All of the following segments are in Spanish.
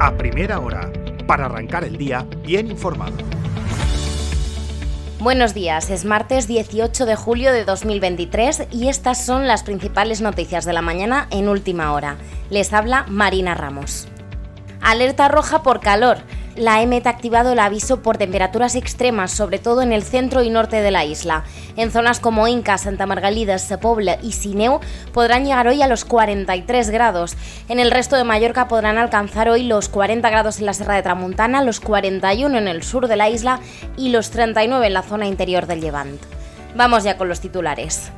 a primera hora, para arrancar el día bien informado. Buenos días, es martes 18 de julio de 2023 y estas son las principales noticias de la mañana en última hora. Les habla Marina Ramos. Alerta roja por calor la EMET ha activado el aviso por temperaturas extremas, sobre todo en el centro y norte de la isla. En zonas como Inca, Santa Margalida, Sepoble y Sineu podrán llegar hoy a los 43 grados. En el resto de Mallorca podrán alcanzar hoy los 40 grados en la Serra de Tramuntana, los 41 en el sur de la isla y los 39 en la zona interior del Levant. Vamos ya con los titulares.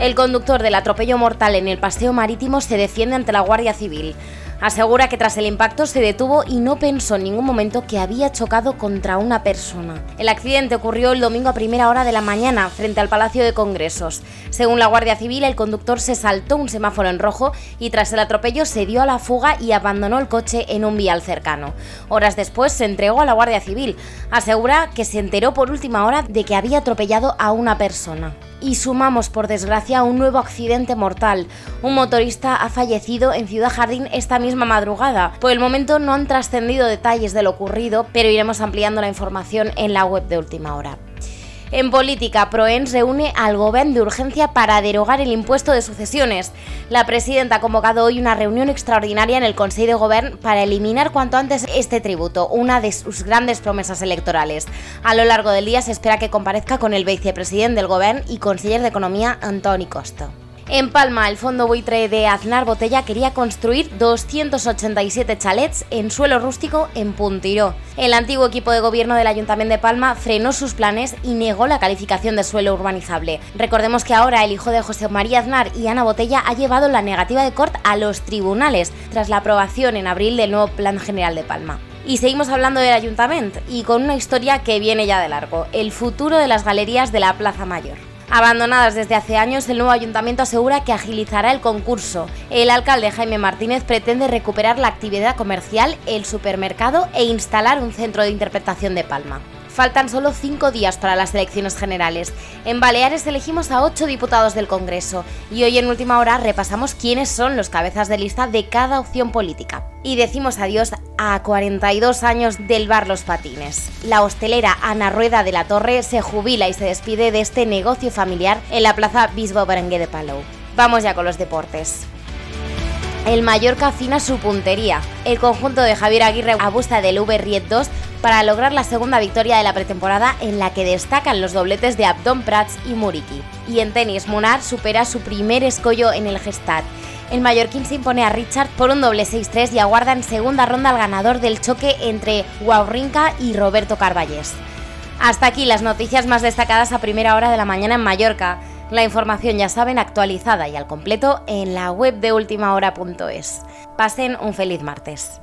El conductor del atropello mortal en el paseo marítimo se defiende ante la Guardia Civil. Asegura que tras el impacto se detuvo y no pensó en ningún momento que había chocado contra una persona. El accidente ocurrió el domingo a primera hora de la mañana frente al Palacio de Congresos. Según la Guardia Civil, el conductor se saltó un semáforo en rojo y tras el atropello se dio a la fuga y abandonó el coche en un vial cercano. Horas después se entregó a la Guardia Civil. Asegura que se enteró por última hora de que había atropellado a una persona y sumamos por desgracia un nuevo accidente mortal. Un motorista ha fallecido en Ciudad Jardín esta misma madrugada. Por el momento no han trascendido detalles de lo ocurrido, pero iremos ampliando la información en la web de última hora. En política, Proens reúne al Gobierno de urgencia para derogar el impuesto de sucesiones. La presidenta ha convocado hoy una reunión extraordinaria en el Consejo de Gobierno para eliminar cuanto antes este tributo, una de sus grandes promesas electorales. A lo largo del día se espera que comparezca con el vicepresidente del Gobierno y conseller de Economía, Antoni Costa. En Palma, el fondo buitre de Aznar Botella quería construir 287 chalets en suelo rústico en Puntiró. El antiguo equipo de gobierno del Ayuntamiento de Palma frenó sus planes y negó la calificación de suelo urbanizable. Recordemos que ahora el hijo de José María Aznar y Ana Botella ha llevado la negativa de Cort a los tribunales tras la aprobación en abril del nuevo Plan General de Palma. Y seguimos hablando del ayuntamiento y con una historia que viene ya de largo, el futuro de las galerías de la Plaza Mayor. Abandonadas desde hace años, el nuevo ayuntamiento asegura que agilizará el concurso. El alcalde Jaime Martínez pretende recuperar la actividad comercial, el supermercado e instalar un centro de interpretación de Palma. Faltan solo cinco días para las elecciones generales. En Baleares elegimos a ocho diputados del Congreso y hoy en última hora repasamos quiénes son los cabezas de lista de cada opción política. Y decimos adiós a 42 años del bar Los Patines. La hostelera Ana Rueda de la Torre se jubila y se despide de este negocio familiar en la plaza Bisbo Berenguer de Palau. Vamos ya con los deportes. El Mallorca afina su puntería. El conjunto de Javier Aguirre abusa del V-Riet 2 para lograr la segunda victoria de la pretemporada en la que destacan los dobletes de Abdon Prats y Muriki. Y en tenis, Munar supera su primer escollo en el Gestad. El mallorquín se impone a Richard por un doble 6-3 y aguarda en segunda ronda al ganador del choque entre Wawrinka y Roberto Carballés. Hasta aquí las noticias más destacadas a primera hora de la mañana en Mallorca. La información ya saben actualizada y al completo en la web de ultimahora.es. Pasen un feliz martes.